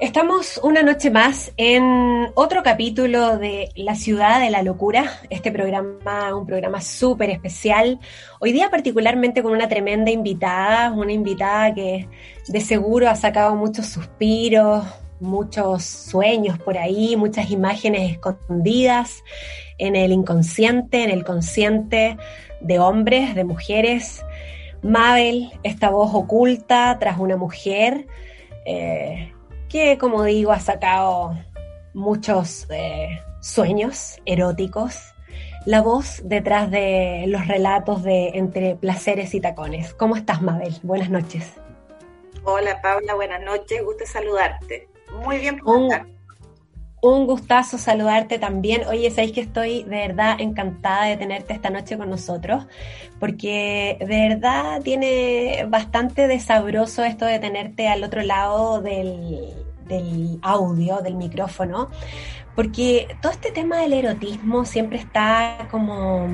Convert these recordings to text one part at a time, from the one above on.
Estamos una noche más en otro capítulo de La ciudad de la locura, este programa, un programa súper especial. Hoy día particularmente con una tremenda invitada, una invitada que de seguro ha sacado muchos suspiros, muchos sueños por ahí, muchas imágenes escondidas en el inconsciente, en el consciente de hombres, de mujeres. Mabel, esta voz oculta tras una mujer. Eh, que como digo ha sacado muchos eh, sueños eróticos, la voz detrás de los relatos de Entre Placeres y Tacones. ¿Cómo estás, Mabel? Buenas noches. Hola, Paula, buenas noches, gusto saludarte. Muy bien, un, un gustazo saludarte también. Oye, sabéis que estoy de verdad encantada de tenerte esta noche con nosotros, porque de verdad tiene bastante de sabroso esto de tenerte al otro lado del, del audio, del micrófono, porque todo este tema del erotismo siempre está como,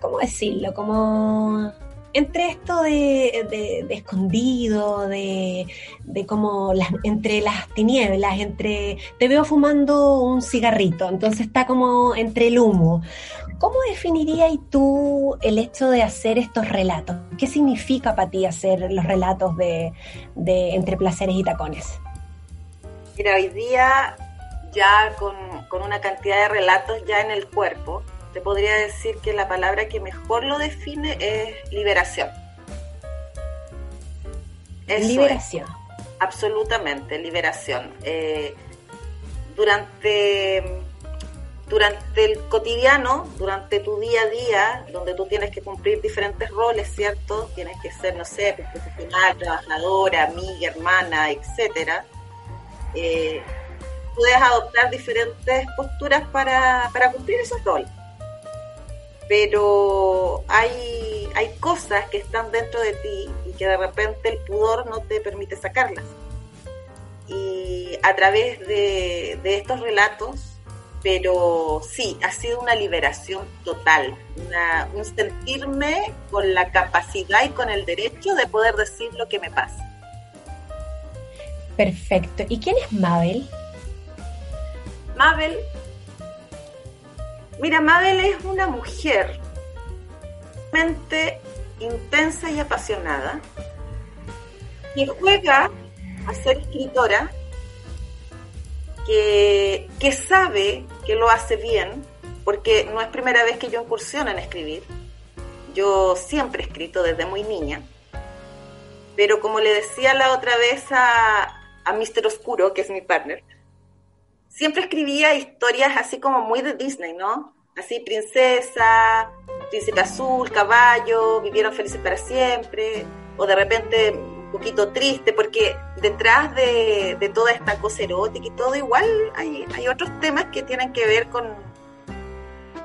¿cómo decirlo? Como entre esto de, escondido, de, de como las, entre las tinieblas, entre te veo fumando un cigarrito, entonces está como entre el humo. ¿Cómo definirías tú el hecho de hacer estos relatos? ¿Qué significa para ti hacer los relatos de, de entre placeres y tacones? Mira, hoy día ya con, una cantidad de relatos ya en el cuerpo, te podría decir que la palabra que mejor lo define es liberación. liberación. absolutamente, liberación. Eh, durante, durante el cotidiano, durante tu día a día, donde tú tienes que cumplir diferentes roles, ¿cierto? Tienes que ser, no sé, profesional, trabajadora, amiga, hermana, etcétera eh, puedes adoptar diferentes posturas para, cumplir esos roles. Pero hay, hay cosas que están dentro de ti y que de repente el pudor no te permite sacarlas. Y a través de, estos relatos, pero sí, ha sido una liberación total, un sentirme con la capacidad y con el derecho de poder decir lo que me pasa. Perfecto. ¿Y quién es Mabel? Mabel. Mira, Mabel es una mujer mente intensa y apasionada que juega a ser escritora, que, que sabe que lo hace bien, porque no es primera vez que yo incursiono en escribir. Yo siempre he escrito desde muy niña. Pero como le decía la otra vez a, a Mr. Oscuro, que es mi partner, siempre escribía historias así como muy de Disney, ¿no? Así, princesa, príncipe azul, caballo, vivieron felices para siempre, o de repente un poquito triste, porque detrás de, toda esta cosa erótica y todo, igual hay, otros temas que tienen que ver con,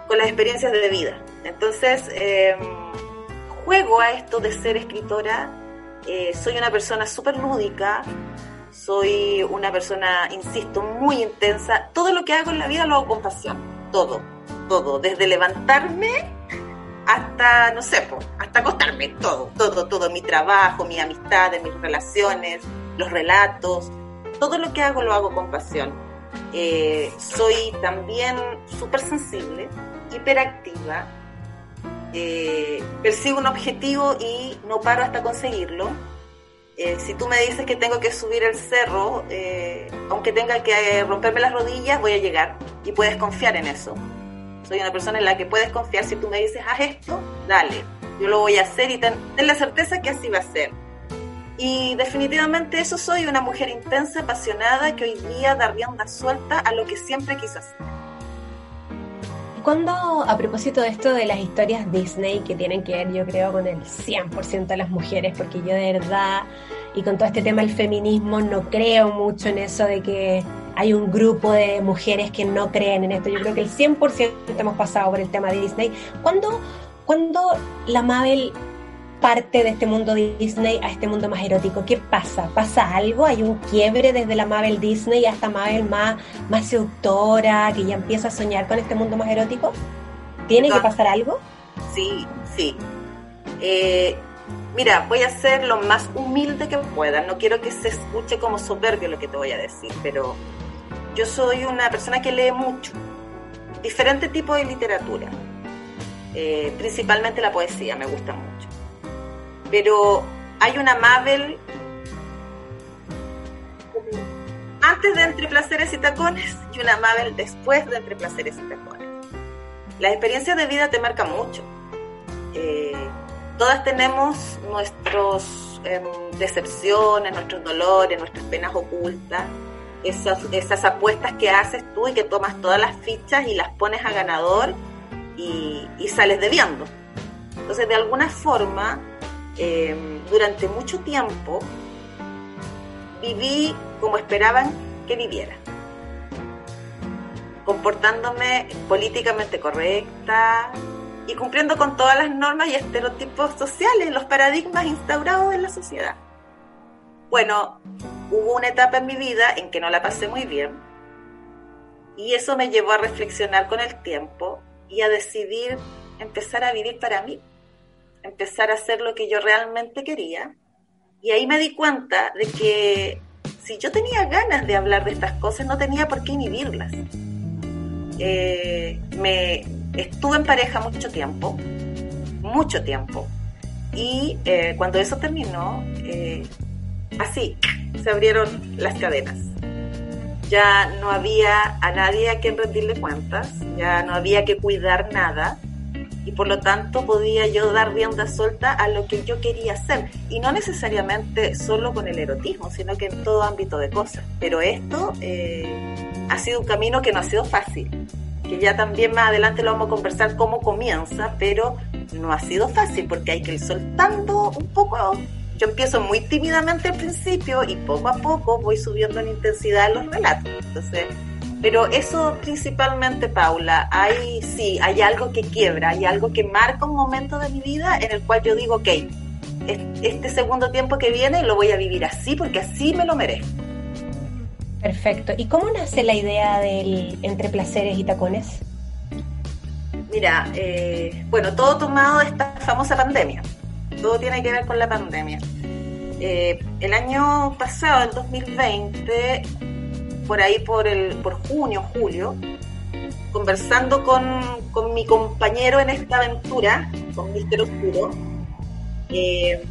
con las experiencias de vida. Entonces, em, juego a esto de ser escritora, eh, soy una persona súper lúdica, soy una persona, insisto, muy intensa. Todo lo que hago en la vida lo hago con pasión. Todo, todo. Desde levantarme hasta, no sé, hasta acostarme. Todo, todo, todo. Mi trabajo, mis amistades, mis relaciones, los relatos. Todo lo que hago lo hago con pasión. Eh, soy también súper sensible, hiperactiva. Eh, persigo un objetivo y no paro hasta conseguirlo eh, si tú me dices que tengo que subir el cerro, eh, aunque tenga que eh, romperme las rodillas, voy a llegar y puedes confiar en eso. Soy una persona en la que puedes confiar. Si tú me dices, haz esto, dale, yo lo voy a hacer y ten, la certeza que así va a ser. Y definitivamente eso soy, una mujer intensa, apasionada, que hoy día da rienda suelta a lo que siempre quiso hacer. Cuando, a propósito de esto de las historias Disney que tienen que ver, yo creo, con el 100% de las mujeres, porque yo de verdad, y con todo este tema del feminismo, no creo mucho en eso de que hay un grupo de mujeres que no creen en esto. Yo creo que el 100% hemos pasado por el tema de Disney. ¿Cuándo, cuando la Mabel parte de este mundo Disney a este mundo más erótico. ¿Qué pasa? ¿Pasa algo? ¿Hay un quiebre desde la Mabel Disney hasta Mabel más, más seductora, que ya empieza a soñar con este mundo más erótico? ¿Tiene que pasar algo? Sí, sí. Eh, Mira, voy a ser lo más humilde que pueda. No quiero que se escuche como soberbio lo que te voy a decir, pero yo soy una persona que lee mucho, diferente tipo de literatura, eh, principalmente la poesía, me gusta mucho. Pero hay una Mabel antes de Entre Placeres y Tacones y una Mabel después de Entre Placeres y Tacones. Las experiencias de vida te marcan mucho. Eh, todas tenemos nuestras em, decepciones, nuestros dolores, nuestras penas ocultas, esas, esas apuestas que haces tú y que tomas todas las fichas y las pones a ganador y, sales debiendo. Entonces, de alguna forma, em, durante mucho tiempo, viví como esperaban que viviera, comportándome políticamente correcta, y cumpliendo con todas las normas y estereotipos sociales, los paradigmas instaurados en la sociedad. Bueno, hubo una etapa en mi vida en que no la pasé muy bien y eso me llevó a reflexionar con el tiempo y a decidir empezar a vivir para mí, empezar a hacer lo que yo realmente quería. Y ahí me di cuenta de que si yo tenía ganas de hablar de estas cosas, no tenía por qué inhibirlas. Eh, me, estuve en pareja mucho tiempo, mucho tiempo. Y eh, cuando eso terminó, eh, así se abrieron las cadenas. Ya no había a nadie a quien rendirle cuentas, ya no había que cuidar nada y por lo tanto podía yo dar rienda suelta a lo que yo quería hacer y no necesariamente solo con el erotismo, sino que en todo ámbito de cosas. Pero esto eh, ha sido un camino que no ha sido fácil que ya también más adelante lo vamos a conversar cómo comienza, pero no ha sido fácil porque hay que ir soltando un poco. Yo empiezo muy tímidamente al principio y poco a poco voy subiendo en intensidad los relatos. Entonces, pero eso principalmente, Paula, hay sí, hay algo que quiebra, hay algo que marca un momento de mi vida en el cual yo digo, ok, este segundo tiempo que viene lo voy a vivir así porque así me lo merezco. Perfecto. ¿Y cómo nace la idea del entre placeres y tacones? Mira, eh, bueno, todo tomado de esta famosa pandemia. Todo tiene que ver con la pandemia. Eh, el año pasado, el 2020, por ahí por, el, por junio, julio, conversando con, con mi compañero en esta aventura, con Mister Oscuro, eh,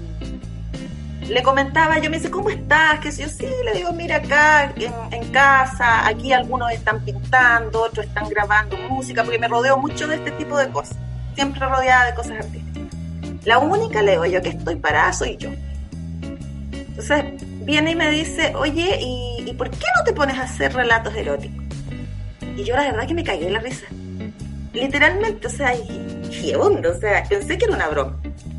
le comentaba, yo me dice, ¿cómo estás? Que yo sí, le digo, mira acá en, casa, aquí algunos están pintando, otros están grabando música, porque me rodeo mucho de este tipo de cosas, siempre rodeada de cosas artísticas. La única, le digo yo, que estoy parada soy yo. Entonces viene y me dice, oye, ¿y, por qué no te pones a hacer relatos eróticos? Y yo la verdad que me cagué en la risa. Literalmente, o sea, y, onda, o sea, pensé que era una broma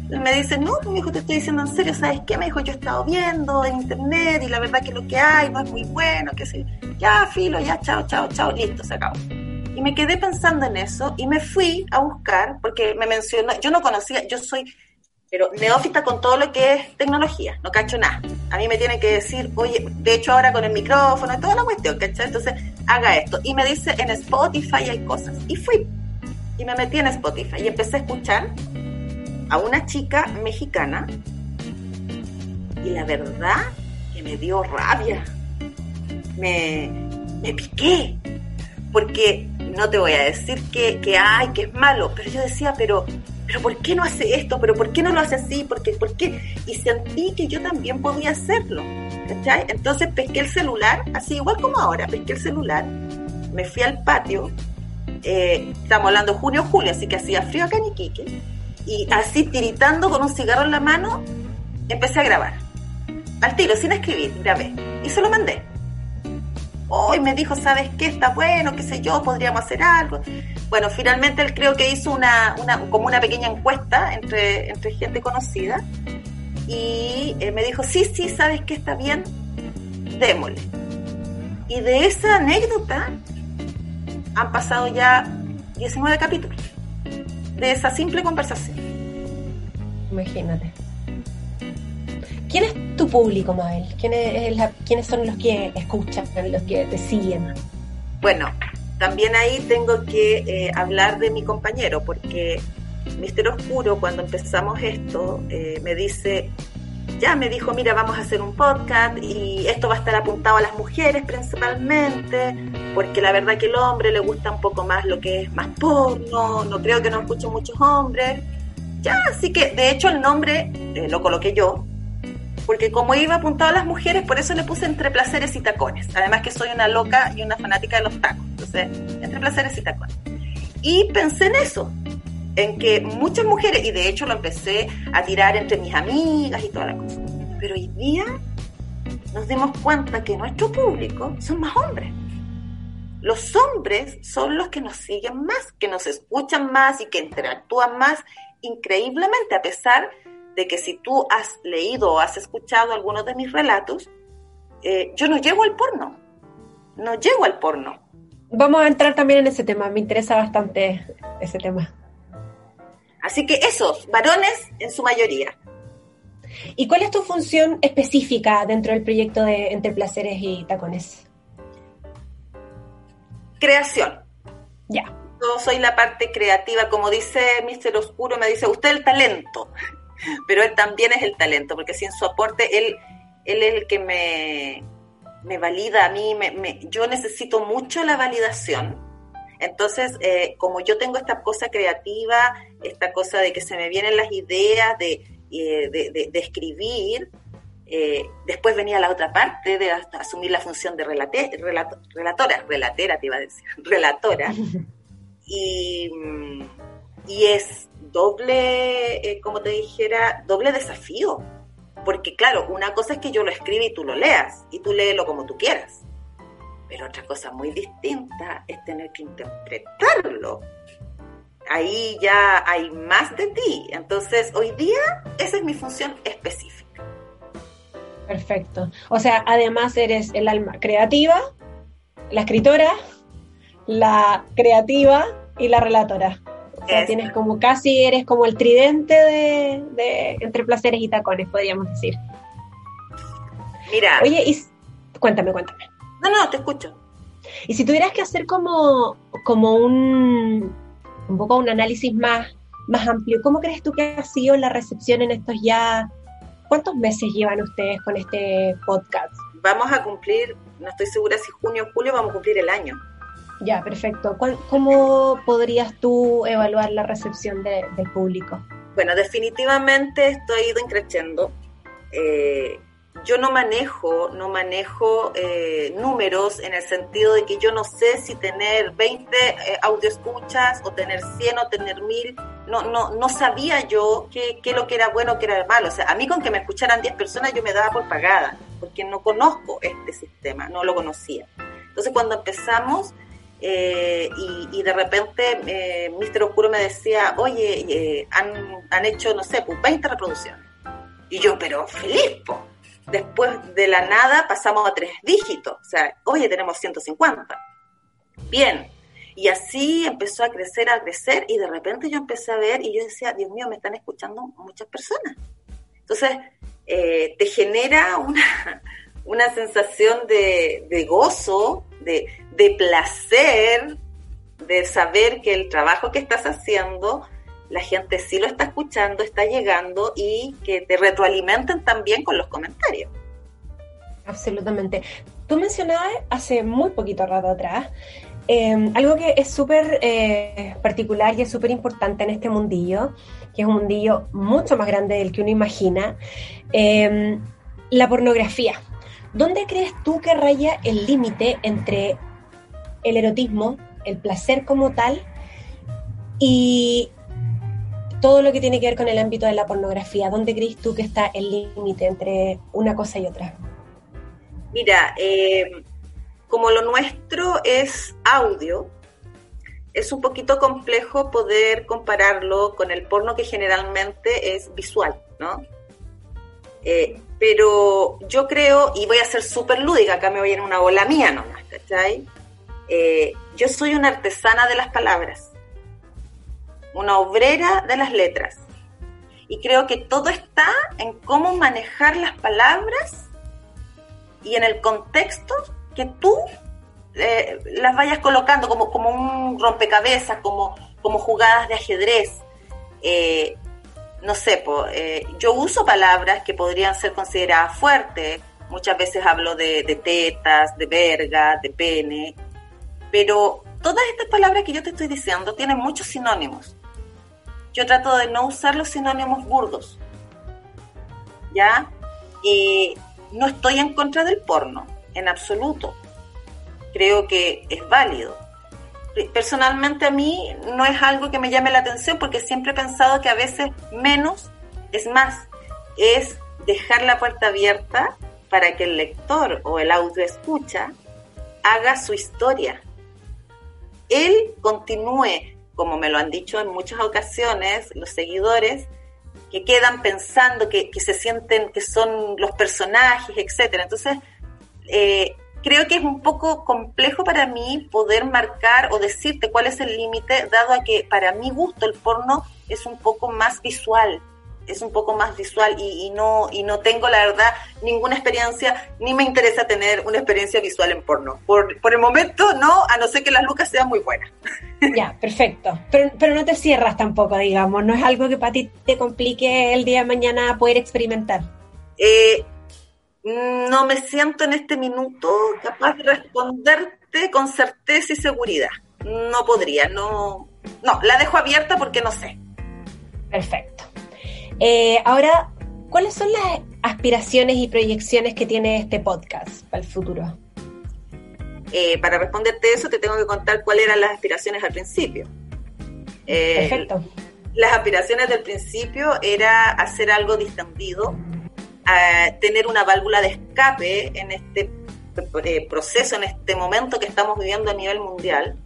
me dice, no, pues, hijo, te estoy diciendo en serio, ¿sabes qué? Me dijo, yo he estado viendo en internet y la verdad que lo que hay no es muy bueno, que sí, ya, filo, ya, chao, chao, chao, listo, se acabó. Y me quedé pensando en eso y me fui a buscar, porque me mencionó, yo no conocía, yo soy, pero neófita con todo lo que es tecnología, no cacho nada. A mí me tiene que decir, oye, de hecho ahora con el micrófono y toda la cuestión, ¿cachai? Entonces, haga esto. Y me dice, en Spotify hay cosas. Y fui, y me metí en Spotify y empecé a escuchar a una chica mexicana y la verdad que me dio rabia. Me, me piqué. Porque no te voy a decir que, que ay, que es malo, pero yo decía, pero, pero ¿por qué no hace esto? ¿Pero por qué no lo hace así? ¿Por qué? ¿Por qué? Y sentí que yo también podía hacerlo. ¿cachai? Entonces pesqué el celular, así igual como ahora, pesqué el celular, me fui al patio, eh, estamos hablando junio julio, así que hacía frío acá en Iquique, y así tiritando con un cigarro en la mano, empecé a grabar. Al tiro, sin escribir, grabé. Y se lo mandé. Hoy me dijo, ¿sabes qué? Está bueno, qué sé yo, podríamos hacer algo. Bueno, finalmente él creo que hizo una, una como una pequeña encuesta entre, entre gente conocida. Y eh, me dijo, sí, sí, ¿sabes qué? Está bien, démosle. Y de esa anécdota han pasado ya 19 capítulos de esa simple conversación. Imagínate. ¿Quién es tu público, Mabel? ¿Quién es ¿Quiénes son los que escuchan, los que te siguen? Bueno, también ahí tengo que eh, hablar de mi compañero, porque Mister Oscuro, cuando empezamos esto, eh, me dice, ya me dijo, mira, vamos a hacer un podcast y esto va a estar apuntado a las mujeres principalmente, porque la verdad que el hombre le gusta un poco más lo que es más porno, no creo que no escuchen muchos hombres. Ya, así que de hecho el nombre eh, lo coloqué yo, porque como iba apuntado a las mujeres, por eso le puse entre placeres y tacones. Además que soy una loca y una fanática de los tacos, entonces entre placeres y tacones. Y pensé en eso, en que muchas mujeres, y de hecho lo empecé a tirar entre mis amigas y toda la cosa, pero hoy día nos dimos cuenta que nuestro público son más hombres. Los hombres son los que nos siguen más, que nos escuchan más y que interactúan más increíblemente, a pesar de que si tú has leído o has escuchado algunos de mis relatos, eh, yo no llego al porno, no llego al porno. Vamos a entrar también en ese tema, me interesa bastante ese tema. Así que esos, varones en su mayoría. ¿Y cuál es tu función específica dentro del proyecto de Entre Placeres y Tacones? Creación. Ya. Yo soy la parte creativa, como dice Mr. Oscuro, me dice, usted el talento, pero él también es el talento, porque sin su aporte, él, él es el que me, me valida a mí, me, yo necesito mucho la validación entonces, eh, como yo tengo esta cosa creativa, esta cosa de que se me vienen las ideas de, eh, escribir, eh, después venía la otra parte de asumir la función de relatora, relatera te iba a decir, relatora. Y, y es doble, como te dijera, doble desafío. Porque claro, una cosa es que yo lo escriba y tú lo leas, y tú léelo como tú quieras. Pero otra cosa muy distinta es tener que interpretarlo. Ahí ya hay más de ti. Entonces, hoy día esa es mi función específica. Perfecto. O sea, además eres el alma creativa, la escritora, la creativa y la relatora. O sea, tienes como casi eres como el tridente de, de, entre placeres y tacones, podríamos decir. Mira. Oye, y, cuéntame, cuéntame. No, no, te escucho. Y si tuvieras que hacer como, como un, un poco un análisis más, más amplio, ¿cómo crees tú que ha sido la recepción en estos ya... ¿Cuántos meses llevan ustedes con este podcast? Vamos a cumplir, no estoy segura si junio o julio, vamos a cumplir el año. Ya, perfecto. ¿Cómo podrías tú evaluar la recepción del público? Bueno, definitivamente esto ha ido. Eh, yo no manejo, no manejo eh, números en el sentido de que yo no sé si tener 20 eh, audio escuchas o tener 100 o tener 1000. No, no, no sabía yo qué, qué lo que era bueno, qué era malo. O sea, a mí con que me escucharan 10 personas yo me daba por pagada, porque no conozco este sistema, no lo conocía. Entonces cuando empezamos eh, y, de repente eh, Mr. Oscuro me decía, oye, han, han hecho, no sé, pues 20 reproducciones. Y yo, pero feliz, Después de la nada pasamos a tres dígitos, o sea, oye, tenemos 150. Bien. Y así empezó a crecer, a crecer, y de repente yo empecé a ver y yo decía, Dios mío, me están escuchando muchas personas. Entonces, eh, te genera una, una sensación de, de gozo, de, de placer, de saber que el trabajo que estás haciendo la gente sí lo está escuchando, está llegando y que te retroalimenten también con los comentarios. Absolutamente. Tú mencionabas hace muy poquito rato atrás em, algo que es súper eh, particular y es súper importante en este mundillo, que es un mundillo mucho más grande del que uno imagina, em, la pornografía. ¿Dónde crees tú que raya el límite entre el erotismo, el placer como tal, y todo lo que tiene que ver con el ámbito de la pornografía. ¿Dónde crees tú que está el límite entre una cosa y otra? Mira, eh, como lo nuestro es audio, es un poquito complejo poder compararlo con el porno que generalmente es visual, ¿no? Eh, pero yo creo, y voy a ser súper lúdica, acá me voy en una bola mía nomás, ¿cachai? Eh, yo soy una artesana de las palabras una obrera de las letras. Y creo que todo está en cómo manejar las palabras y en el contexto que tú eh, las vayas colocando como, como un rompecabezas, como, como jugadas de ajedrez. eh, no sé, eh, yo uso palabras que podrían ser consideradas fuertes. Muchas veces hablo de, tetas, de verga, de pene. Pero todas estas palabras que yo te estoy diciendo tienen muchos sinónimos. Yo trato de no usar los sinónimos burdos. ¿Ya? Y no estoy en contra del porno, en absoluto. Creo que es válido personalmente a mí no es algo que me llame la atención porque siempre he pensado que a veces menos es más. Es dejar la puerta abierta para que el lector o el audio escucha haga su historia. Él continúe, como me lo han dicho en muchas ocasiones los seguidores, que quedan pensando que, se sienten que son los personajes, etcétera. Entonces, eh, creo que es un poco complejo para mí poder marcar o decirte cuál es el límite, dado a que para mi gusto el porno es un poco más visual, es un poco más visual y, no y no tengo la verdad ninguna experiencia ni me interesa tener una experiencia visual en porno. Por, por el momento no a no ser que las lucas sean muy buenas. Ya perfecto. Pero, pero no te cierras tampoco digamos no es algo que para ti te complique el día de mañana poder experimentar. Eh, no me siento en este minuto capaz de responderte con certeza y seguridad. No podría, no. No, la dejo abierta porque no sé. Perfecto. Eh, ahora, ¿cuáles son las aspiraciones y proyecciones que tiene este podcast para el futuro? Eh, para responderte eso, te tengo que contar cuáles eran las aspiraciones al principio. Eh, Perfecto. Las aspiraciones del principio era hacer algo distendido, tener una válvula de escape en este eh, proceso, en este momento que estamos viviendo a nivel mundial,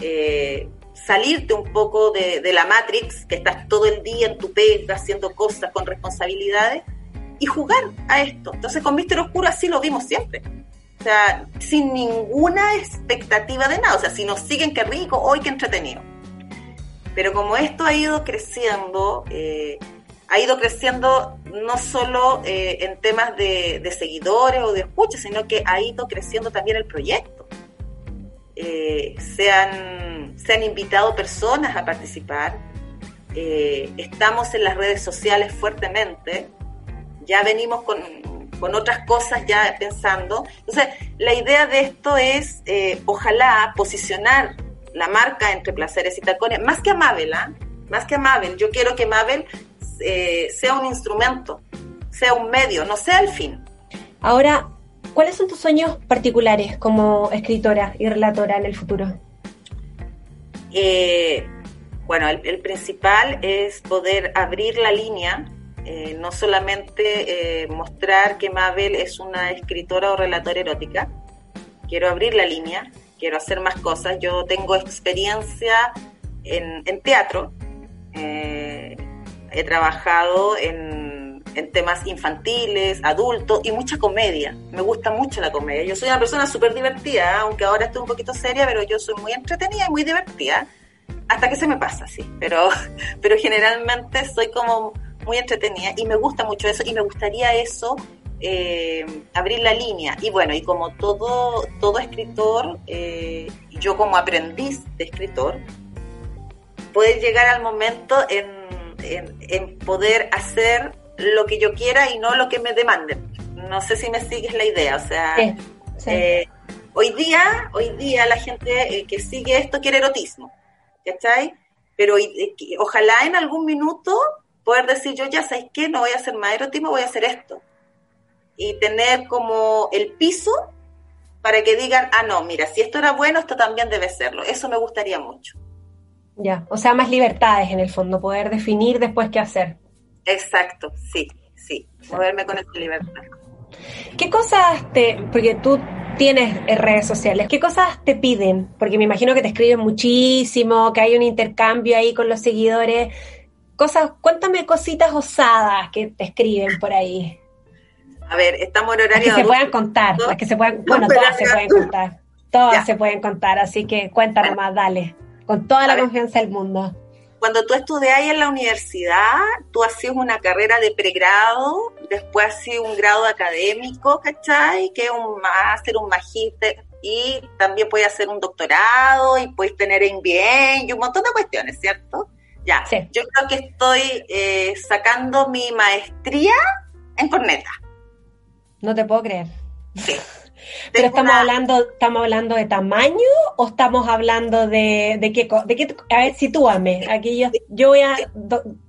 eh, salirte un poco de, la Matrix, que estás todo el día en tu pega haciendo cosas con responsabilidades, y jugar a esto. Entonces con Mister Oscuro así lo vimos siempre. O sea, sin ninguna expectativa de nada. O sea, si nos siguen, qué rico, hoy qué entretenido. Pero como esto ha ido creciendo, eh, ha ido creciendo no solo eh, en temas de, seguidores o de escucha, sino que ha ido creciendo también el proyecto. Eh, se, han, invitado personas a participar, eh, estamos en las redes sociales fuertemente, ya venimos con, con, otras cosas ya pensando. Entonces, la idea de esto es, ojalá, posicionar la marca entre placeres y tacones, más que a Mabel, ¿ah? más que a Mabel. Yo quiero que Mabel eh, sea un instrumento, sea un medio, no sea el fin. Ahora, ¿cuáles son tus sueños particulares como escritora y relatora en el futuro? Eh, bueno, el, principal es poder abrir la línea, eh, no solamente mostrar que Mabel es una escritora o relatora erótica, quiero abrir la línea, quiero hacer más cosas. Yo tengo experiencia en, en teatro, he trabajado en, temas infantiles, adultos y mucha comedia. Me gusta mucho la comedia. Yo soy una persona súper divertida, aunque ahora estoy un poquito seria, pero yo soy muy entretenida y muy divertida. Hasta que se me pasa, sí. Pero, pero generalmente soy como muy entretenida y me gusta mucho eso y me gustaría eso eh, abrir la línea. Y bueno, y como todo, todo escritor, eh, yo como aprendiz de escritor, poder llegar al momento en en, poder hacer lo que yo quiera y no lo que me demanden. No sé si me sigues la idea, o sea, eh, hoy día, hoy día la gente eh, que sigue esto quiere erotismo, ¿cachai? Pero eh, ojalá en algún minuto poder decir yo ya sabes qué, no voy a hacer más erotismo, voy a hacer esto. Y tener como el piso para que digan, ah, no, mira, si esto era bueno, esto también debe serlo. Eso me gustaría mucho. Ya, o sea, más libertades en el fondo, poder definir después qué hacer. Exacto, sí, sí, moverme con esa libertad. ¿Qué cosas te, porque tú tienes redes sociales, qué cosas te piden? Porque me imagino que te escriben muchísimo, que hay un intercambio ahí con los seguidores. Cosas, cuéntame cositas osadas que te escriben por ahí. A ver, estamos en horario. que se puedan contar, que se puedan, bueno, todas se pueden contar. Todas se pueden contar, así que cuéntanos más, dale. Con toda la confianza del mundo. Cuando tú estudias en la universidad, tú haces una carrera de pregrado, después haces un grado académico, ¿cachai? Que es un máster, un magíster, y también puedes hacer un doctorado y puedes tener en bien y un montón de cuestiones, ¿cierto? Ya, yo creo que estoy eh, sacando mi maestría en corneta. No te puedo creer. Sí. Pero estamos hablando, estamos hablando de tamaño o estamos hablando de, de qué, de qué, a ver, sitúame. Aquí yo, yo voy a,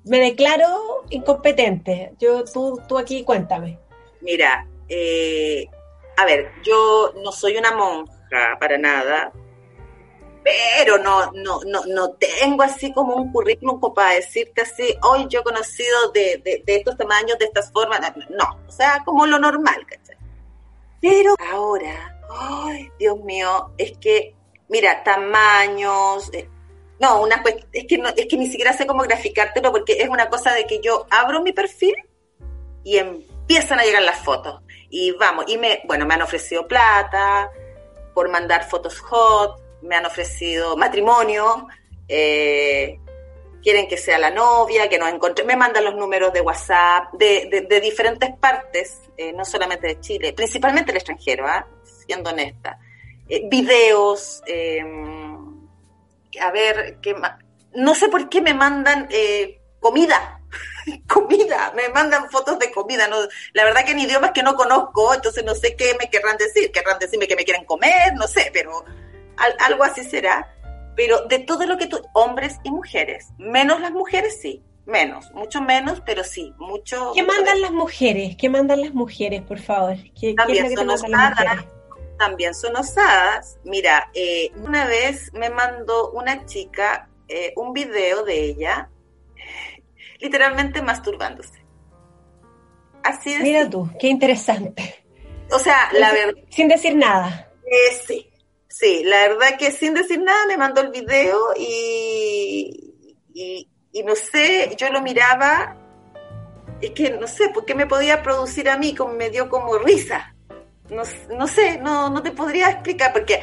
me declaro incompetente. Yo, tú, tú aquí cuéntame. Mira, eh, a ver, yo no soy una monja para nada, pero no, no, no, no tengo así como un currículum para decirte así, hoy yo he conocido de, de, de, estos tamaños, de estas formas, no, o sea, como lo normal, ¿cachai? Pero ahora, ay, Dios mío, es que, mira, tamaños, eh, no, una es que no, es que ni siquiera sé cómo graficártelo porque es una cosa de que yo abro mi perfil y empiezan a llegar las fotos. Y vamos, y me, bueno, me han ofrecido plata por mandar fotos hot, me han ofrecido matrimonio, eh, quieren que sea la novia, que nos encontré, me mandan los números de WhatsApp de, diferentes partes, eh, no solamente de Chile, principalmente el extranjero, ¿ah? siendo honesta. Eh, videos, em, a ver, ¿qué no sé por qué me mandan comida, comida, me mandan fotos de comida, la verdad que en idiomas que no conozco, entonces no sé qué me querrán decir, querrán decirme que me quieren comer, no sé, pero algo así será pero de todo lo que tú, hombres y mujeres, menos las mujeres sí, menos, mucho menos, pero sí, mucho. ¿Qué mandan las mujeres? ¿Qué mandan las mujeres, por favor? ¿Qué, también son osadas, también son osadas. Mira, eh, una vez me mandó una chica eh, un video de ella, literalmente masturbándose. Así de Mira tú, qué interesante. O sea, la verdad. Sin decir nada. Eh, sí, Sí, la verdad que sin decir nada me mandó el video y, y, no sé, yo lo miraba, es que no sé, ¿por qué me podía producir a mí? Me dio como risa. No, no sé, no, no te podría explicar, porque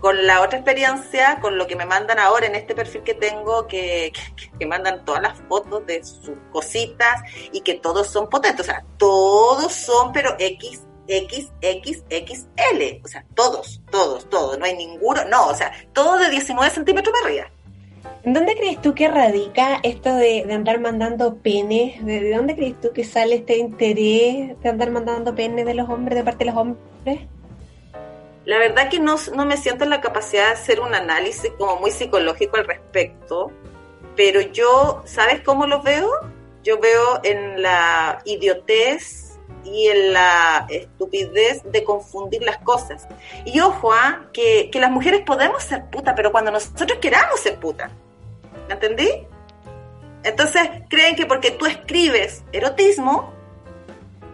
con la otra experiencia, con lo que me mandan ahora en este perfil que tengo, que, que, que, mandan todas las fotos de sus cositas y que todos son potentes, o sea, todos son, pero X XXXL, o sea, todos, todos, todos, no hay ninguno, no, o sea, todo de 19 centímetros para arriba. ¿En dónde crees tú que radica esto de, andar mandando penes? ¿De, dónde crees tú que sale este interés de andar mandando penes de los hombres, de parte de los hombres? La verdad que no, no me siento en la capacidad de hacer un análisis como muy psicológico al respecto, pero yo, ¿sabes cómo lo veo? Yo veo en la idiotez y en la estupidez de confundir las cosas. Y ojo, ¿ah? que, que las mujeres podemos ser putas, pero cuando nosotros queramos ser putas. ¿Me entendí? Entonces creen que porque tú escribes erotismo,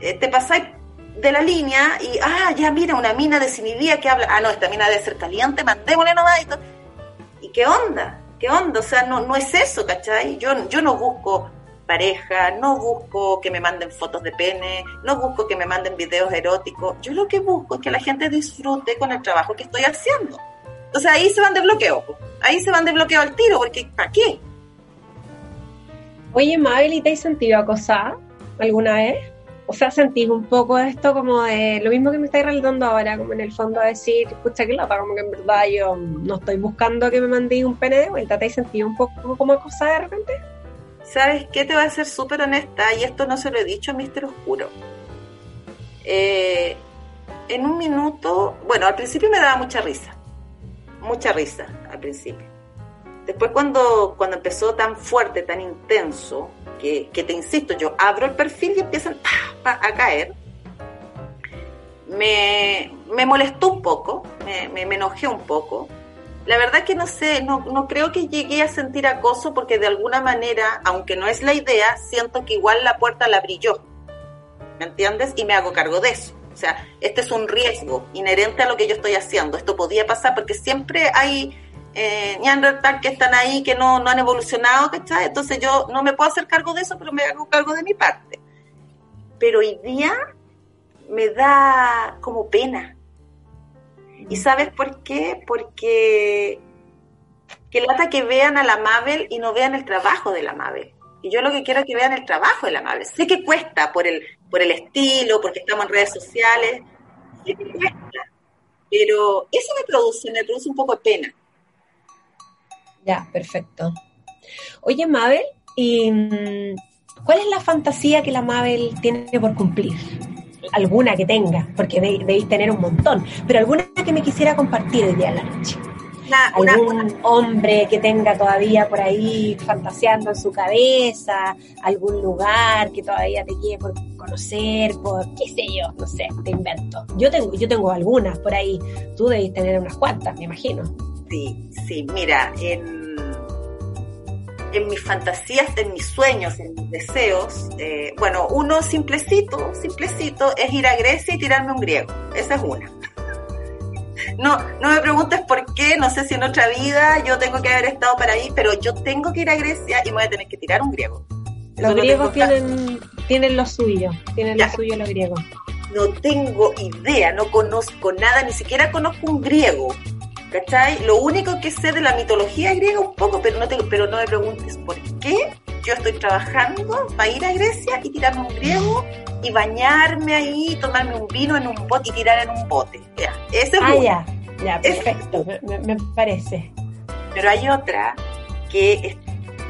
eh, te pasáis de la línea y, ah, ya mira, una mina desinhibida que habla, ah, no, esta mina debe ser caliente, mandémosle nomás. Y, ¿Y qué onda? ¿Qué onda? O sea, no, no es eso, ¿cachai? Yo, yo no busco pareja, no busco que me manden fotos de pene, no busco que me manden videos eróticos. Yo lo que busco es que la gente disfrute con el trabajo que estoy haciendo. Entonces ahí se van de bloqueo, ahí se van de bloqueo al tiro, porque ¿para qué? Oye, Mabel, ¿y te has sentido acosada alguna vez? O sea, sentís un poco esto como de lo mismo que me estáis relatando ahora, como en el fondo a decir, escucha que lata, como que en verdad yo no estoy buscando que me mandéis un pene de vuelta. ¿Te has sentido un poco como acosada de repente? ¿Sabes qué? Te voy a ser súper honesta y esto no se lo he dicho a Mister Oscuro. Eh, en un minuto, bueno, al principio me daba mucha risa, mucha risa al principio. Después cuando, cuando empezó tan fuerte, tan intenso, que, te insisto, yo abro el perfil y empiezan a caer, me, molestó un poco, me, me, me enojé un poco, la verdad que no sé, no, no creo que llegué a sentir acoso porque de alguna manera, aunque no es la idea, siento que igual la puerta la brilló. ¿Me entiendes? Y me hago cargo de eso. O sea, este es un riesgo inherente a lo que yo estoy haciendo. Esto podía pasar porque siempre hay eh, que están ahí, que no, no han evolucionado, ¿cachai? Entonces yo no me puedo hacer cargo de eso, pero me hago cargo de mi parte. Pero hoy día me da como pena, ¿Y sabes por qué? Porque que lata que vean a la Mabel y no vean el trabajo de la Mabel. Y yo lo que quiero es que vean el trabajo de la Mabel. Sé que cuesta por el, por el estilo, porque estamos en redes sociales, sé que cuesta. Pero eso me produce, me produce un poco de pena. Ya, perfecto. Oye, Mabel, ¿y mm, cuál es la fantasía que la Mabel tiene por cumplir? Alguna que tenga, porque debéis tener un montón, pero alguna que me quisiera compartir hoy día en la noche. algún hombre que tenga todavía por ahí fantaseando en su cabeza, algún lugar que todavía te quiere por conocer, por qué sé yo, no sé, te invento. Yo tengo, yo tengo algunas por ahí, tú debes tener unas cuantas, me imagino. Sí, sí, mira, en en mis fantasías, en mis sueños, en mis deseos, eh, bueno, uno simplecito, simplecito, es ir a Grecia y tirarme un griego. Esa es una. No, no me preguntes por qué, no sé si en otra vida yo tengo que haber estado para ahí, pero yo tengo que ir a Grecia y me voy a tener que tirar un griego. Los griegos tienen, tienen lo suyo, tienen lo suyo los griegos. No tengo idea, no conozco nada, ni siquiera conozco un griego. ¿Cachai? Lo único que sé de la mitología griega un poco, pero no, te, pero no me preguntes por qué yo estoy trabajando para ir a Grecia y tirarme un griego y bañarme ahí, tomarme un vino en un bote y tirar en un bote. Ya, ese es ah, ya, ya, perfecto, me, parece. Pero hay otra que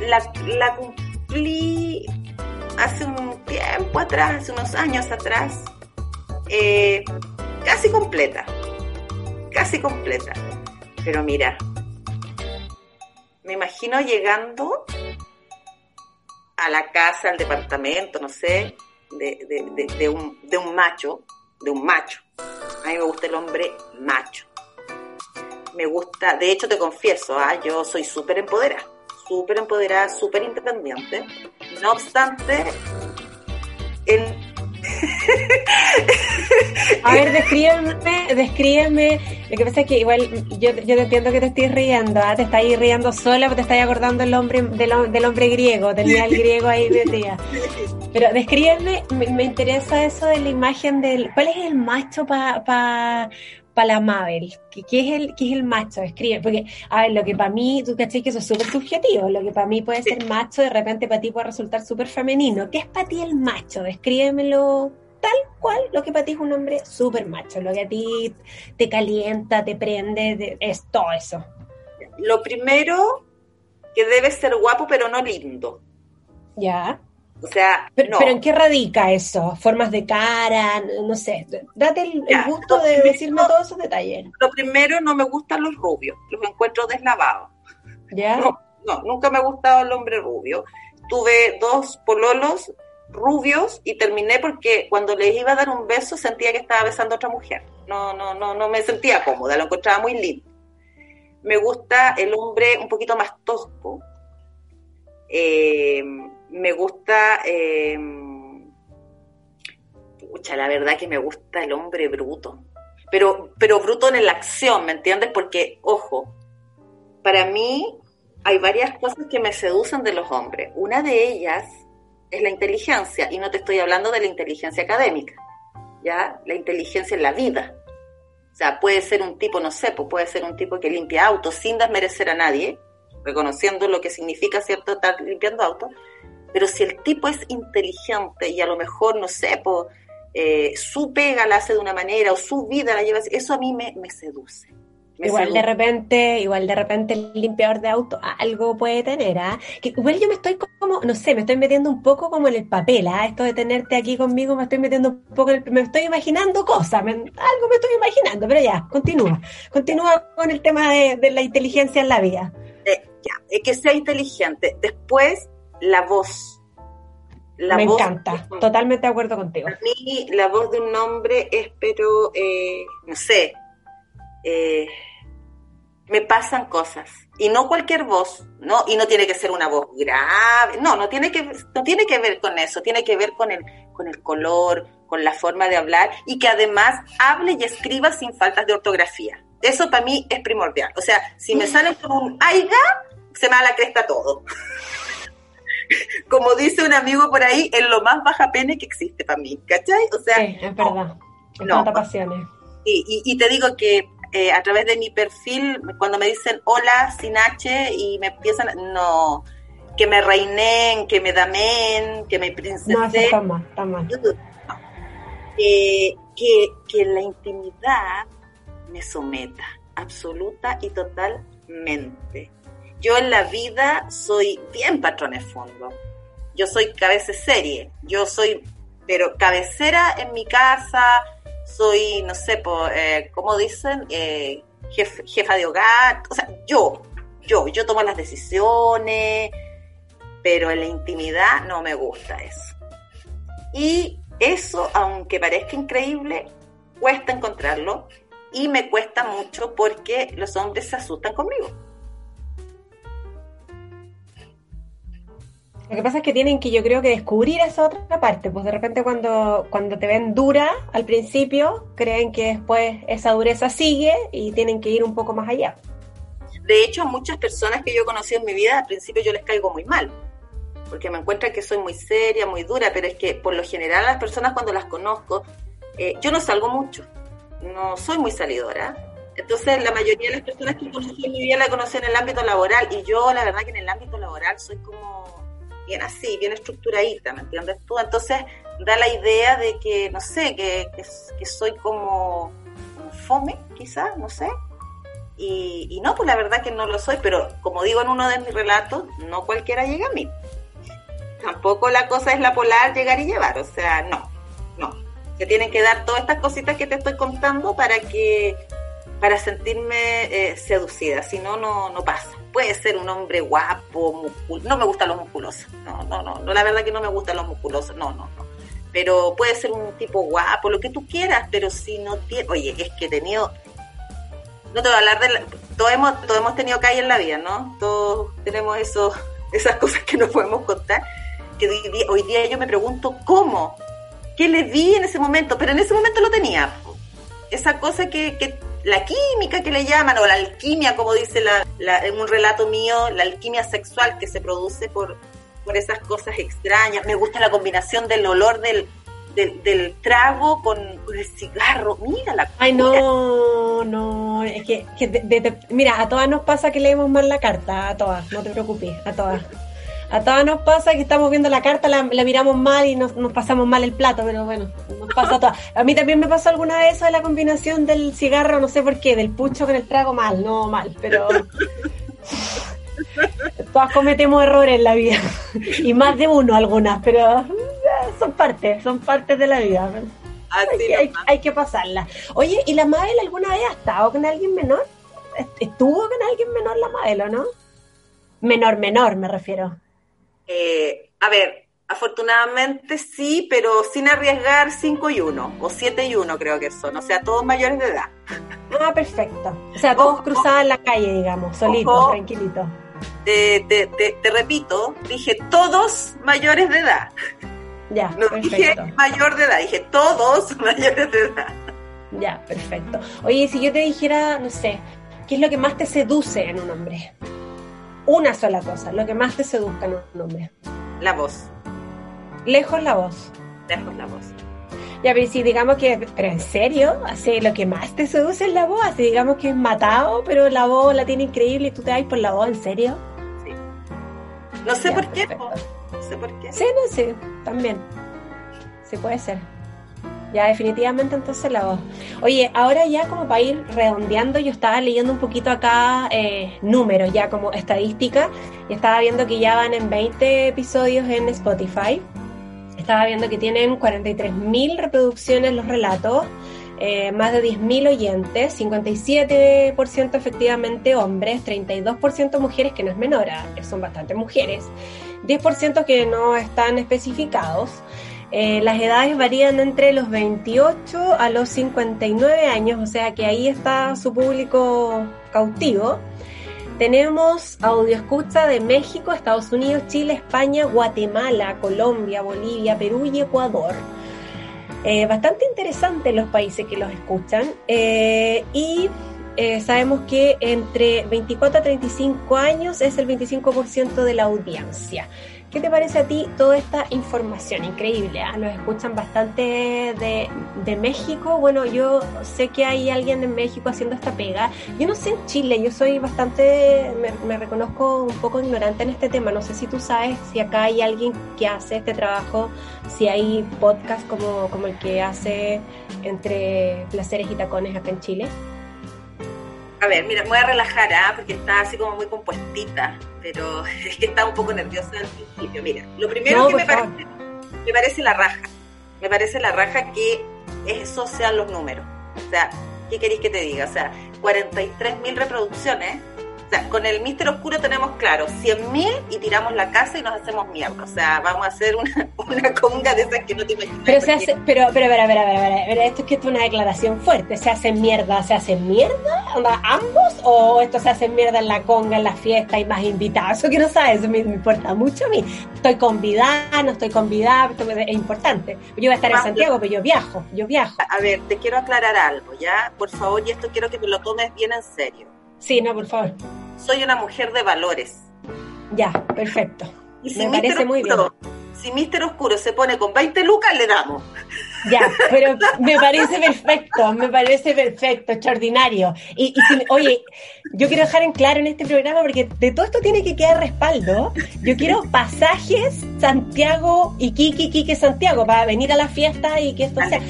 la, la cumplí hace un tiempo atrás, hace unos años atrás, eh, casi completa, casi completa pero mira, me imagino llegando a la casa, al departamento, no sé, de, un, de un macho, de un macho. A mí me gusta el hombre macho. Me gusta, de hecho te confieso, ¿ah? yo soy súper empoderada, súper empoderada, súper independiente. No obstante, en a ver, descríbeme, descríbeme. Lo que pasa es que igual yo, yo te entiendo que te estoy riendo, ¿ah? te estás riendo sola porque te estás acordando del hombre, del, hombre griego, tenía el griego ahí de día. Pero descríbeme, me, interesa eso de la imagen del. ¿Cuál es el macho para para la Mabel? ¿Qué, es el, ¿Qué es el macho? Escribe, porque, a ver, lo que para mí, tú caché que eso es súper subjetivo, lo que para mí puede ser macho, de repente para ti puede resultar súper femenino. ¿Qué es para ti el macho? Descríbemelo tal cual, lo que para ti es un hombre súper macho, lo que a ti te calienta, te prende, es todo eso. Lo primero, que debe ser guapo, pero no lindo. Ya. O sea, pero, ¿en qué radica eso? ¿Formas de cara? No sé. Date el, gusto de decirme todos esos detalles. Lo primero, no me gustan los rubios. Los encuentro deslavados. ¿Ya? No, nunca me ha gustado el hombre rubio. Tuve dos pololos rubios y terminé porque cuando les iba a dar un beso sentía que estaba besando a otra mujer. No, no, no, no me sentía cómoda, lo encontraba muy lindo. Me gusta el hombre un poquito más tosco. Eh, me gusta, eh, la verdad que me gusta el hombre bruto, pero, pero bruto en la acción, ¿me entiendes? Porque, ojo, para mí hay varias cosas que me seducen de los hombres. Una de ellas es la inteligencia, y no te estoy hablando de la inteligencia académica, ¿ya? La inteligencia en la vida. O sea, puede ser un tipo, no sé, pues puede ser un tipo que limpia autos sin desmerecer a nadie, reconociendo lo que significa, ¿cierto?, estar limpiando autos, pero si el tipo es inteligente y a lo mejor, no sé, eh, su pega la hace de una manera o su vida la lleva así, eso a mí me, seduce. igual de repente, igual de repente el limpiador de auto algo puede tener, ¿ah? Que igual yo me estoy como, no sé, me estoy metiendo un poco como en el papel, ¿ah? Esto de tenerte aquí conmigo me estoy metiendo un poco en el, me estoy imaginando cosas, algo me estoy imaginando, pero ya, continúa, continúa con el tema de, la inteligencia en la vida. Eh, ya, es que sea inteligente. Después, la voz. La Me encanta, totalmente de acuerdo contigo. A mí la voz de un hombre es, pero, eh, no sé, eh, me pasan cosas. Y no cualquier voz, ¿no? Y no tiene que ser una voz grave, no, no tiene que, no tiene que ver con eso, tiene que ver con el, con el color, con la forma de hablar y que además hable y escriba sin faltas de ortografía. Eso para mí es primordial. O sea, si me sale con un aiga, se me da la cresta todo. Como dice un amigo por ahí, es lo más baja pene que existe para mí, ¿cachai? O sea, sí, es verdad. No, pasiones. Y, y, te digo que eh, a través de mi perfil, cuando me dicen hola sin H y me empiezan, no, que me reinen, que me damen, que me princesen. No, eso está mal, está mal. que, que la intimidad me someta, absoluta y totalmente Yo en la vida soy bien patrones fondo. Yo soy cabeza serie. Yo soy, pero cabecera en mi casa. Soy, no sé, por, eh, ¿cómo dicen? Eh, jefa de hogar. O sea, yo, yo, yo tomo las decisiones, pero en la intimidad no me gusta eso. Y eso, aunque parezca increíble, cuesta encontrarlo y me cuesta mucho porque los hombres se asustan conmigo. Lo que pasa es que tienen que, yo creo que descubrir esa otra parte, pues de repente cuando, cuando te ven dura al principio, creen que después esa dureza sigue y tienen que ir un poco más allá. De hecho, muchas personas que yo he conocido en mi vida, al principio yo les caigo muy mal, porque me encuentran que soy muy seria, muy dura, pero es que por lo general las personas cuando las conozco, eh, yo no salgo mucho, no soy muy salidora. Entonces la mayoría de las personas que conocí en mi vida la conocí en el ámbito laboral y yo la verdad que en el ámbito laboral soy como bien así, bien estructuradita, ¿me entiendes? Entonces da la idea de que, no sé, que, que, soy como, fome, quizás, no sé. Y, y, no, pues la verdad que no lo soy, pero como digo en uno de mis relatos, no cualquiera llega a mí. Tampoco la cosa es la polar llegar y llevar, o sea, no, no. Se tienen que dar todas estas cositas que te estoy contando para que para sentirme eh, seducida, si no, no pasa. Puede ser un hombre guapo, musculoso, no me gustan los musculosos, no, no, no, la verdad que no me gustan los musculosos, no, no, no. Pero puede ser un tipo guapo, lo que tú quieras, pero si no tiene, oye, es que he tenido, no te voy a hablar de, todos hemos, todos hemos tenido calle en la vida, ¿no? Todos tenemos eso, esas cosas que no podemos contar, que hoy día, hoy día yo me pregunto cómo, qué le vi en ese momento, pero en ese momento lo tenía. Esa cosa que, que la química que le llaman, o la alquimia, como dice la, en un relato mío, la alquimia sexual que se produce por, por esas cosas extrañas. Me gusta la combinación del olor del, del, trago con, el cigarro. Mira la Ay, no, no, es que, mira, a todas nos pasa que leemos mal la carta, a todas, no te preocupes, a todas. A todas nos pasa que estamos viendo la carta, la, miramos mal y nos, pasamos mal el plato, pero bueno, nos pasa a todas. A mí también me pasó alguna vez eso de la combinación del cigarro, no sé por qué, del pucho con el trago mal, no mal, pero todas cometemos errores en la vida y más de uno algunas, pero son partes, son partes de la vida. Hay, que pasarla. Oye, ¿y la Mabel alguna vez ha estado con alguien menor? ¿Estuvo con alguien menor la Mabel o no? Menor, menor, me refiero. Eh, a ver, afortunadamente sí, pero sin arriesgar 5 y 1, o 7 y 1 creo que son, o sea, todos mayores de edad. Ah, perfecto. O sea, todos cruzados en la calle, digamos, solitos, tranquilitos. Te, te, repito, dije todos mayores de edad. Ya, no dije mayor de edad, dije todos mayores de edad. Ya, perfecto. Oye, si yo te dijera, no sé, ¿qué es lo que más te seduce en un hombre? Una sola cosa, lo que más te seduzca en un hombre. La voz. Lejos la voz. Lejos la voz. Ya, pero si digamos que, pero en serio, así lo que más te seduce es la voz, así digamos que es matado, pero la voz la tiene increíble y tú te vas por la voz, ¿en serio? Sí. No sé por qué, no sé por qué. Sí, no sé, también. Sí puede ser. Ya, definitivamente entonces la voz. Oye, ahora ya como para ir redondeando, yo estaba leyendo un poquito acá eh, números, ya como estadística, y estaba viendo que ya van en 20 episodios en Spotify. Estaba viendo que tienen 43.000 reproducciones los relatos, eh, más de 10.000 oyentes, 57% efectivamente hombres, 32% mujeres, que no es menor, son bastantes mujeres, 10% que no están especificados. Eh, las edades varían entre los 28 a los 59 años, o sea que ahí está su público cautivo. Tenemos audio escucha de México, Estados Unidos, Chile, España, Guatemala, Colombia, Bolivia, Perú y Ecuador. Eh, bastante interesante los países que los escuchan. Eh, y sabemos que entre 24 a 35 años es el 25% de la audiencia. ¿Qué te parece a ti toda esta información? Increíble, ¿ah? nos escuchan bastante de, México. Bueno, yo sé que hay alguien en México haciendo esta pega. Yo no sé en Chile, yo soy bastante, me, reconozco un poco ignorante en este tema. No sé si tú sabes si acá hay alguien que hace este trabajo, si hay podcast como, como el que hace entre placeres y tacones acá en Chile. A ver, mira, voy a relajar, ¿ah? porque está así como muy compuestita, pero es que está un poco nerviosa al principio. Mira, lo primero que me parece, me parece la raja. Me parece la raja que esos sean los números. O sea, ¿qué queréis que te diga? O sea, 43.000 reproducciones o sea, con el Mister Oscuro tenemos claro 100.000 y tiramos la casa y nos hacemos mierda. O sea, vamos a hacer una, una conga de esas que no te imaginas. Pero, se hace, pero, pero, pero, pero, pero, esto es que esto es una declaración fuerte. ¿Se hacen mierda? ¿Se hacen mierda? ¿Ambos? ¿O esto se hace mierda en la conga, en la fiesta y más invitados? Eso que no sabes, eso me, importa mucho a mí. Estoy convidada, no estoy convidada, es importante. Yo voy a estar en Santiago, pero yo viajo, yo viajo. A ver, te quiero aclarar algo, ¿ya? Por favor, y esto quiero que me lo tomes bien en serio Sí, no, por favor. Soy una mujer de valores. Ya, perfecto. Y si Me parece muy bien. Si Mister Oscuro se pone con 20 lucas, le damos. Ya, pero me parece perfecto, me parece perfecto, extraordinario. Y, oye, yo quiero dejar en claro en este programa, porque de todo esto tiene que quedar respaldo. Yo quiero pasajes Santiago y Kiki, Kiki Santiago, para venir a la fiesta y que esto sea.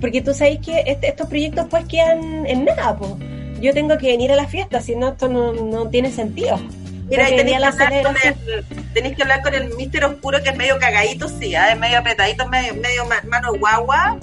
Porque, tú sabes que este, estos proyectos pues quedan en nada, pues yo tengo que venir a la fiesta, si no, esto no, tiene sentido. Mira, y tenéis que, hablar con el Mister Oscuro, que es medio cagadito, sí, ¿eh? es medio apretadito, medio, medio mano guagua,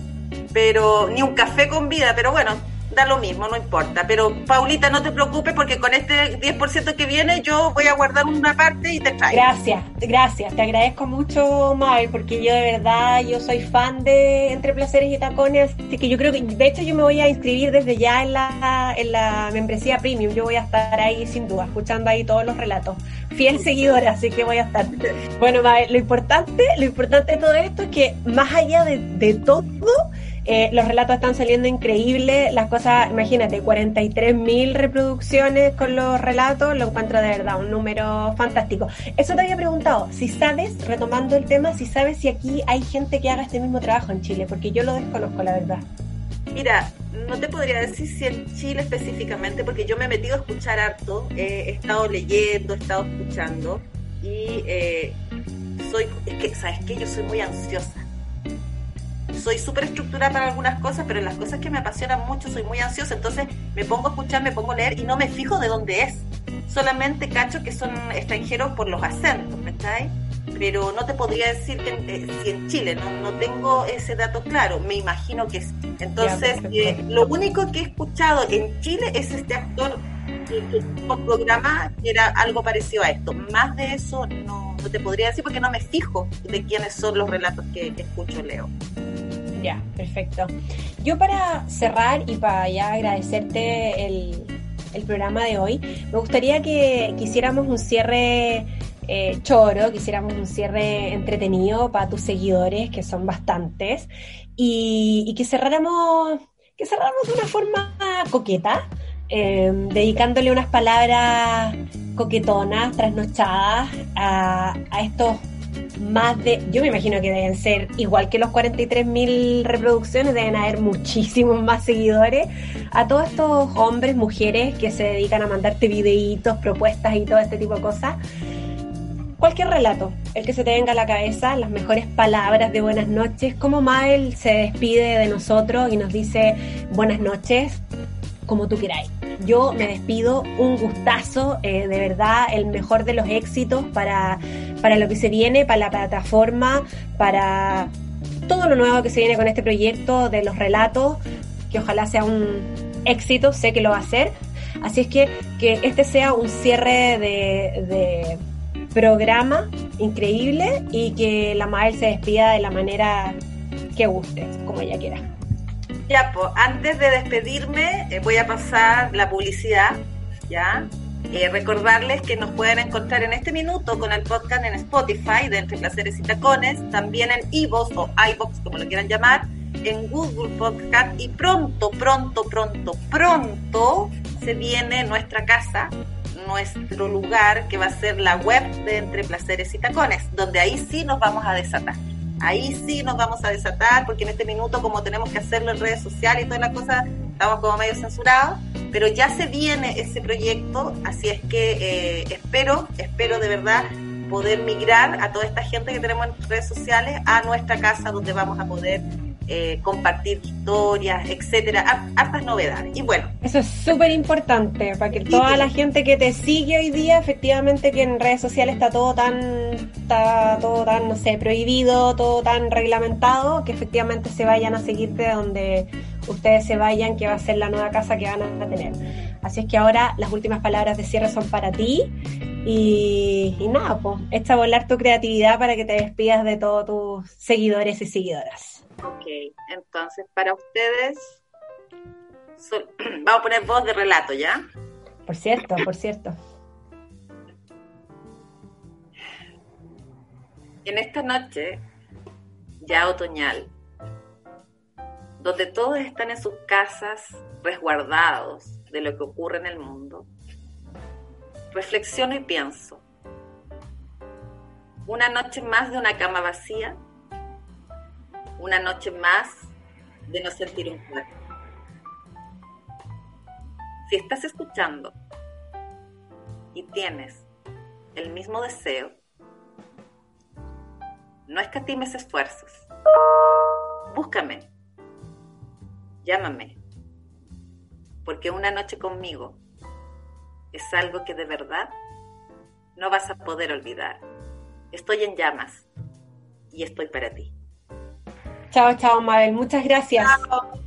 pero ni un café con vida, pero bueno, da lo mismo, no importa. Pero Paulita, no te preocupes porque con este 10% que viene yo voy a guardar una parte y te traigo. Gracias, gracias. Te agradezco mucho, May, porque yo de verdad, yo soy fan de Entre Placeres y Tacones, así que yo creo que, de hecho, yo me voy a inscribir desde ya en la, en la membresía premium. Yo voy a estar ahí sin duda, escuchando ahí todos los relatos. Fiel seguidora, así que voy a estar. Bueno, May, lo importante, lo importante de todo esto es que más allá de, de todo, eh, los relatos están saliendo increíbles, las cosas, imagínate, 43 mil reproducciones con los relatos, lo encuentro de verdad un número fantástico. Eso te había preguntado, si sabes, retomando el tema, si sabes si aquí hay gente que haga este mismo trabajo en Chile, porque yo lo desconozco, la verdad. Mira, no te podría decir si en Chile específicamente, porque yo me he metido a escuchar harto, he estado leyendo, he estado escuchando y eh, soy, es que, ¿sabes qué? Yo soy muy ansiosa soy súper estructurada para algunas cosas, pero en las cosas que me apasionan mucho soy muy ansiosa, entonces me pongo a escuchar, me pongo a leer y no me fijo de dónde es. Solamente cacho que son extranjeros por los acentos, ¿me estáis? Pero no te podría decir que eh, si en Chile no, no tengo ese dato claro, me imagino que sí. Entonces, eh, lo único que he escuchado en Chile es este actor que, un programa que era algo parecido a esto. Más de eso no, no, te podría decir porque no me fijo de quiénes son los relatos que, que escucho leo. Perfecto. Yo para cerrar y para ya agradecerte el, programa de hoy, me gustaría que quisiéramos un cierre eh, choro, quisiéramos un cierre entretenido para tus seguidores, que son bastantes, y, que cerráramos, que de una forma coqueta, eh, dedicándole unas palabras coquetonas, trasnochadas a, a estos más de, yo me imagino que deben ser igual que los 43.000 reproducciones, deben haber muchísimos más seguidores, a todos estos hombres, mujeres que se dedican a mandarte videitos, propuestas y todo este tipo de cosas. Cualquier relato, el que se te venga a la cabeza, las mejores palabras de buenas noches, como Mael se despide de nosotros y nos dice buenas noches, como tú queráis. Yo me despido, un gustazo, eh, de verdad, el mejor de los éxitos para, para lo que se viene, para la plataforma, para todo lo nuevo que se viene con este proyecto de los relatos, que ojalá sea un éxito, sé que lo va a ser. Así es que que este sea un cierre de, de programa increíble y que la Mael se despida de la manera que guste, como ella quiera. Ya, pues, antes de despedirme, eh, voy a pasar la publicidad, ¿ya? Eh, recordarles que nos pueden encontrar en este minuto con el podcast en Spotify de Entre Placeres y Tacones, también en iVoox o iVoox, como lo quieran llamar, en Google Podcast y pronto, pronto, pronto, pronto se viene nuestra casa, nuestro lugar que va a ser la web de Entre Placeres y Tacones, donde ahí sí nos vamos a desatar ahí sí nos vamos a desatar, porque en este minuto, como tenemos que hacerlo en redes sociales y todas las cosas, estamos como medio censurados, pero ya se viene ese proyecto, así es que eh, espero, espero de verdad poder migrar a toda esta gente que tenemos en redes sociales a nuestra casa donde vamos a poder eh, compartir historias, etcétera, hartas novedades. Y bueno. Eso es súper importante para que toda la gente que te sigue hoy día, efectivamente que en redes sociales está todo tan, está todo tan, no sé, prohibido, todo tan reglamentado, que efectivamente se vayan a seguirte donde ustedes se vayan, que va a ser la nueva casa que van a tener. Así es que ahora las últimas palabras de cierre son para ti. Y, nada, pues, echa a volar tu creatividad para que te despidas de todos tus seguidores y seguidoras. Ok, entonces para ustedes, vamos a poner voz de relato, ¿ya? Por cierto, por cierto. En esta noche, ya otoñal, donde todos están en sus casas resguardados de lo que ocurre en el mundo, reflexiono y pienso, una noche más de una cama vacía una noche más de no sentir un cuerpo. Si estás escuchando y tienes el mismo deseo, no escatimes esfuerzos. Búscame, llámame, porque una noche conmigo es algo que de verdad no vas a poder olvidar. Estoy en llamas y estoy para ti. Chao, chao, Mabel. Muchas gracias. Chao.